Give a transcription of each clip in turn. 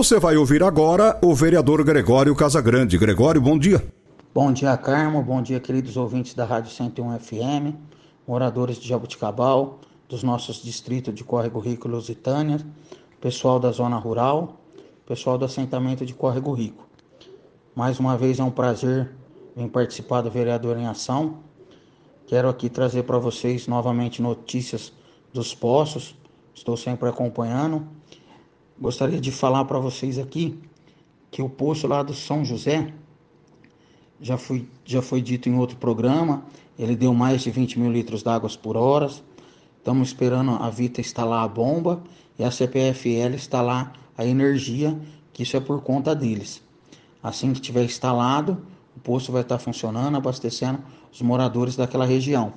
Você vai ouvir agora o vereador Gregório Casagrande. Gregório, bom dia. Bom dia, Carmo. Bom dia, queridos ouvintes da Rádio 101 FM, moradores de Jabuticabal, dos nossos distritos de Córrego Rico e Lusitânia, pessoal da zona rural, pessoal do assentamento de Córrego Rico. Mais uma vez é um prazer vir participar do Vereador em Ação. Quero aqui trazer para vocês novamente notícias dos poços. Estou sempre acompanhando Gostaria de falar para vocês aqui que o poço lá do São José já foi, já foi dito em outro programa, ele deu mais de 20 mil litros d'água por hora. Estamos esperando a Vita instalar a bomba e a CPFL instalar a energia, que isso é por conta deles. Assim que tiver instalado, o poço vai estar funcionando, abastecendo os moradores daquela região.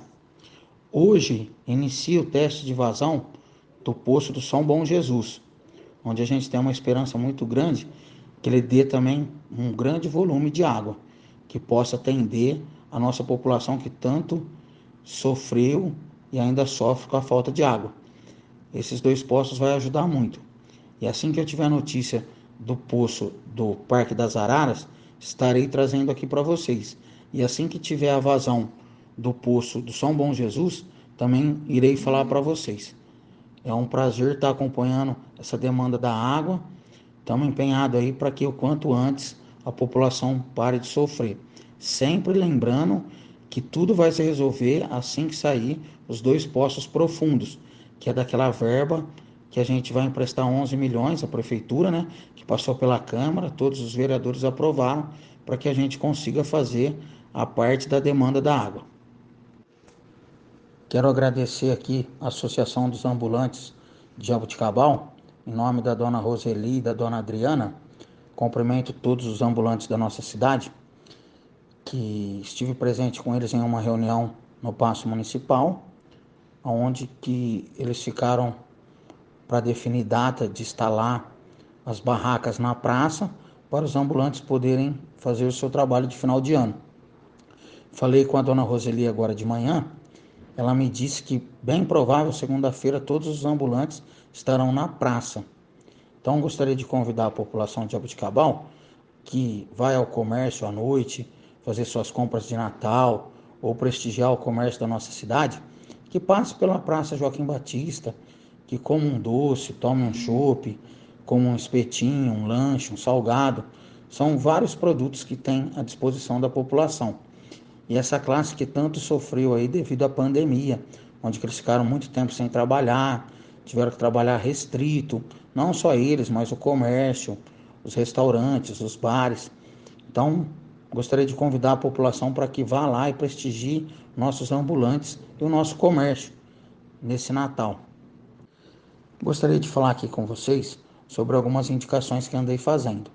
Hoje inicia o teste de vazão do poço do São Bom Jesus onde a gente tem uma esperança muito grande que ele dê também um grande volume de água, que possa atender a nossa população que tanto sofreu e ainda sofre com a falta de água. Esses dois poços vai ajudar muito. E assim que eu tiver notícia do poço do Parque das Araras, estarei trazendo aqui para vocês. E assim que tiver a vazão do poço do São Bom Jesus, também irei falar para vocês. É um prazer estar acompanhando essa demanda da água. Estamos empenhados aí para que o quanto antes a população pare de sofrer. Sempre lembrando que tudo vai se resolver assim que sair os dois poços profundos, que é daquela verba que a gente vai emprestar 11 milhões à prefeitura, né, que passou pela Câmara, todos os vereadores aprovaram para que a gente consiga fazer a parte da demanda da água. Quero agradecer aqui a Associação dos Ambulantes de Jabuticabal, em nome da dona Roseli e da dona Adriana. Cumprimento todos os ambulantes da nossa cidade, que estive presente com eles em uma reunião no Paço Municipal, onde que eles ficaram para definir data de instalar as barracas na praça para os ambulantes poderem fazer o seu trabalho de final de ano. Falei com a dona Roseli agora de manhã ela me disse que, bem provável, segunda-feira todos os ambulantes estarão na praça. Então, gostaria de convidar a população de Jabuticabal que vai ao comércio à noite, fazer suas compras de Natal ou prestigiar o comércio da nossa cidade, que passe pela Praça Joaquim Batista, que coma um doce, tome um chopp, como um espetinho, um lanche, um salgado. São vários produtos que tem à disposição da população. E essa classe que tanto sofreu aí devido à pandemia, onde eles ficaram muito tempo sem trabalhar, tiveram que trabalhar restrito, não só eles, mas o comércio, os restaurantes, os bares. Então, gostaria de convidar a população para que vá lá e prestigie nossos ambulantes e o nosso comércio nesse Natal. Gostaria de falar aqui com vocês sobre algumas indicações que andei fazendo.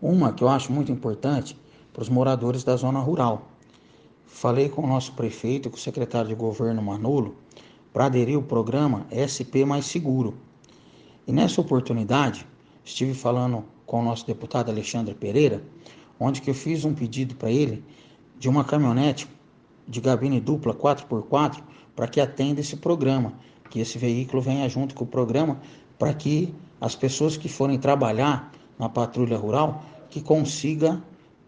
Uma que eu acho muito importante para os moradores da zona rural Falei com o nosso prefeito com o secretário de governo Manolo para aderir ao programa SP Mais Seguro. E nessa oportunidade, estive falando com o nosso deputado Alexandre Pereira, onde que eu fiz um pedido para ele de uma caminhonete de gabine dupla 4x4 para que atenda esse programa, que esse veículo venha junto com o programa para que as pessoas que forem trabalhar na patrulha rural que consiga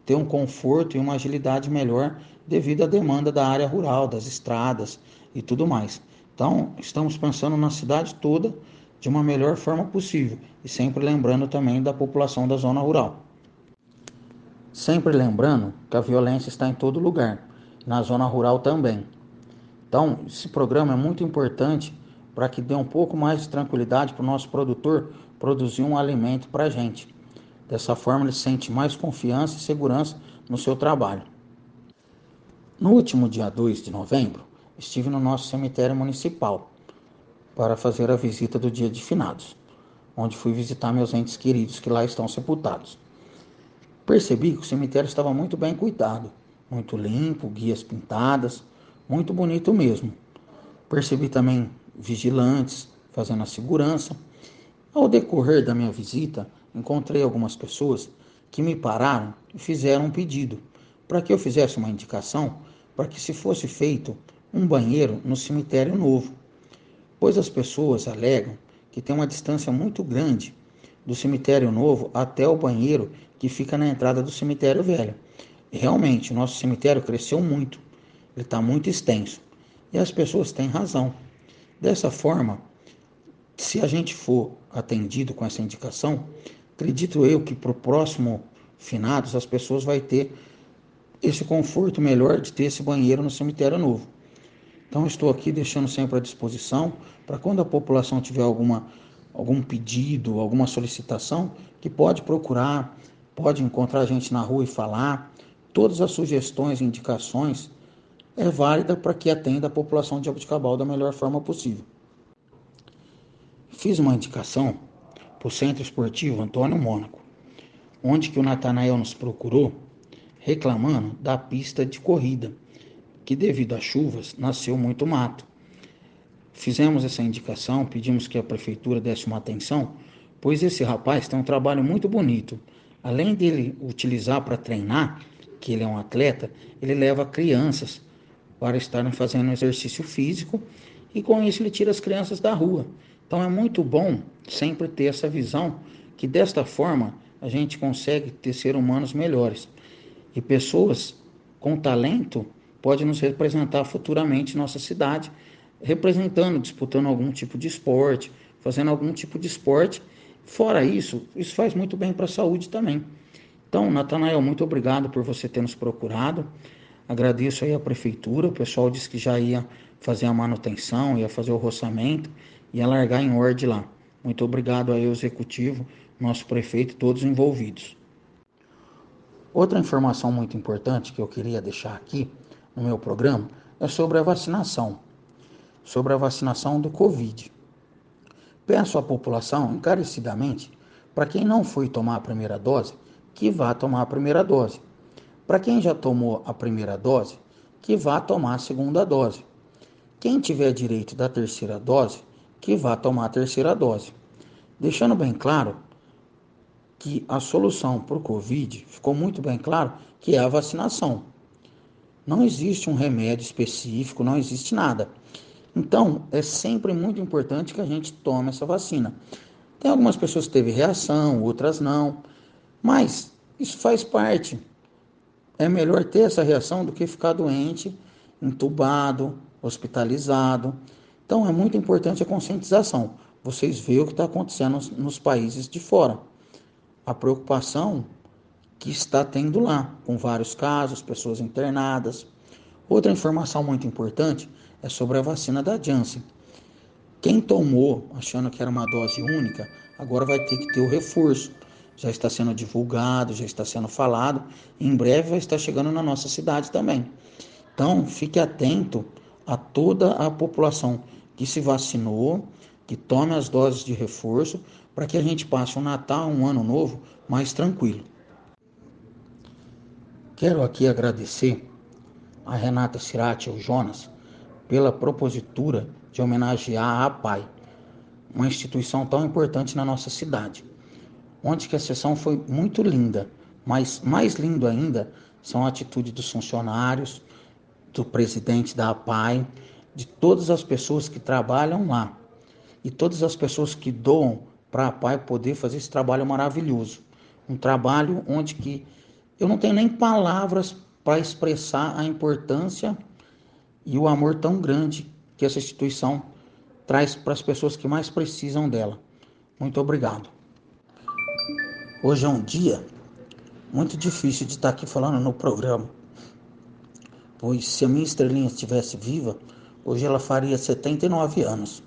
ter um conforto e uma agilidade melhor devido à demanda da área rural, das estradas e tudo mais. Então, estamos pensando na cidade toda de uma melhor forma possível e sempre lembrando também da população da zona rural. Sempre lembrando que a violência está em todo lugar, na zona rural também. Então, esse programa é muito importante para que dê um pouco mais de tranquilidade para o nosso produtor produzir um alimento para a gente. Dessa forma, ele sente mais confiança e segurança no seu trabalho. No último dia 2 de novembro, estive no nosso cemitério municipal para fazer a visita do dia de finados. onde fui visitar meus entes queridos que lá estão sepultados. Percebi que o cemitério estava muito bem cuidado, muito limpo, guias pintadas, muito bonito mesmo. Percebi também vigilantes fazendo a segurança. Ao decorrer da minha visita, encontrei algumas pessoas que me pararam e fizeram um pedido para que eu fizesse uma indicação para que se fosse feito um banheiro no cemitério novo, pois as pessoas alegam que tem uma distância muito grande do cemitério novo até o banheiro que fica na entrada do cemitério velho. Realmente, o nosso cemitério cresceu muito, ele está muito extenso. E as pessoas têm razão. Dessa forma, se a gente for atendido com essa indicação, acredito eu que para o próximo finados as pessoas vão ter esse conforto melhor de ter esse banheiro no cemitério novo. Então estou aqui deixando sempre à disposição para quando a população tiver alguma algum pedido, alguma solicitação, que pode procurar, pode encontrar a gente na rua e falar. Todas as sugestões e indicações é válida para que atenda a população de Jabuticabal da melhor forma possível. Fiz uma indicação para o Centro Esportivo Antônio Mônaco, onde que o Natanael nos procurou reclamando da pista de corrida, que devido às chuvas nasceu muito mato. Fizemos essa indicação, pedimos que a prefeitura desse uma atenção, pois esse rapaz tem um trabalho muito bonito. Além dele utilizar para treinar, que ele é um atleta, ele leva crianças para estarem fazendo exercício físico e com isso ele tira as crianças da rua. Então é muito bom sempre ter essa visão que desta forma a gente consegue ter seres humanos melhores. E pessoas com talento podem nos representar futuramente nossa cidade, representando, disputando algum tipo de esporte, fazendo algum tipo de esporte. Fora isso, isso faz muito bem para a saúde também. Então, Natanael, muito obrigado por você ter nos procurado. Agradeço aí a prefeitura, o pessoal disse que já ia fazer a manutenção, ia fazer o roçamento e largar em ordem lá. Muito obrigado aí ao executivo, nosso prefeito, todos envolvidos. Outra informação muito importante que eu queria deixar aqui no meu programa é sobre a vacinação, sobre a vacinação do Covid. Peço à população encarecidamente, para quem não foi tomar a primeira dose, que vá tomar a primeira dose. Para quem já tomou a primeira dose, que vá tomar a segunda dose. Quem tiver direito da terceira dose, que vá tomar a terceira dose. Deixando bem claro que a solução para o Covid ficou muito bem claro que é a vacinação. Não existe um remédio específico, não existe nada. Então, é sempre muito importante que a gente tome essa vacina. Tem algumas pessoas que teve reação, outras não, mas isso faz parte. É melhor ter essa reação do que ficar doente, entubado, hospitalizado. Então é muito importante a conscientização. Vocês veem o que está acontecendo nos, nos países de fora. A preocupação que está tendo lá, com vários casos, pessoas internadas. Outra informação muito importante é sobre a vacina da Janssen. Quem tomou achando que era uma dose única, agora vai ter que ter o reforço. Já está sendo divulgado, já está sendo falado, em breve vai estar chegando na nossa cidade também. Então, fique atento a toda a população que se vacinou, que tome as doses de reforço, para que a gente passe um Natal, um Ano Novo mais tranquilo. Quero aqui agradecer a Renata Cirati e o Jonas pela propositura de homenagear a APAI, uma instituição tão importante na nossa cidade, onde que a sessão foi muito linda, mas mais lindo ainda são a atitude dos funcionários, do presidente da APAI, de todas as pessoas que trabalham lá e todas as pessoas que doam para a APAI poder fazer esse trabalho maravilhoso. Um trabalho onde que eu não tenho nem palavras para expressar a importância e o amor tão grande que essa instituição traz para as pessoas que mais precisam dela. Muito obrigado. Hoje é um dia muito difícil de estar aqui falando no programa, pois se a minha estrelinha estivesse viva, hoje ela faria 79 anos.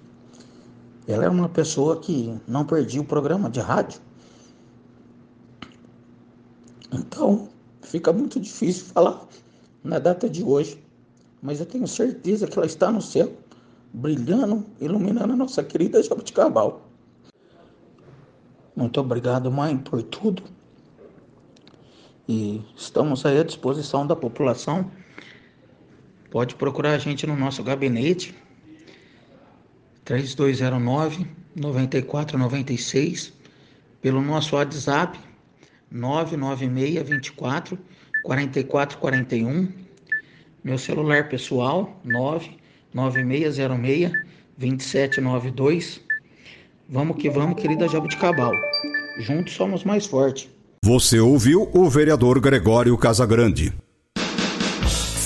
Ela é uma pessoa que não perdia o programa de rádio. Então, fica muito difícil falar na data de hoje, mas eu tenho certeza que ela está no céu, brilhando, iluminando a nossa querida Jabuticabal. Muito obrigado, mãe, por tudo. E estamos aí à disposição da população. Pode procurar a gente no nosso gabinete 3209 9496 pelo nosso WhatsApp 996 24 4441 meu celular pessoal 99606 2792 Vamos que vamos, querida Jabuticabal. Juntos somos mais fortes. Você ouviu o vereador Gregório Casagrande.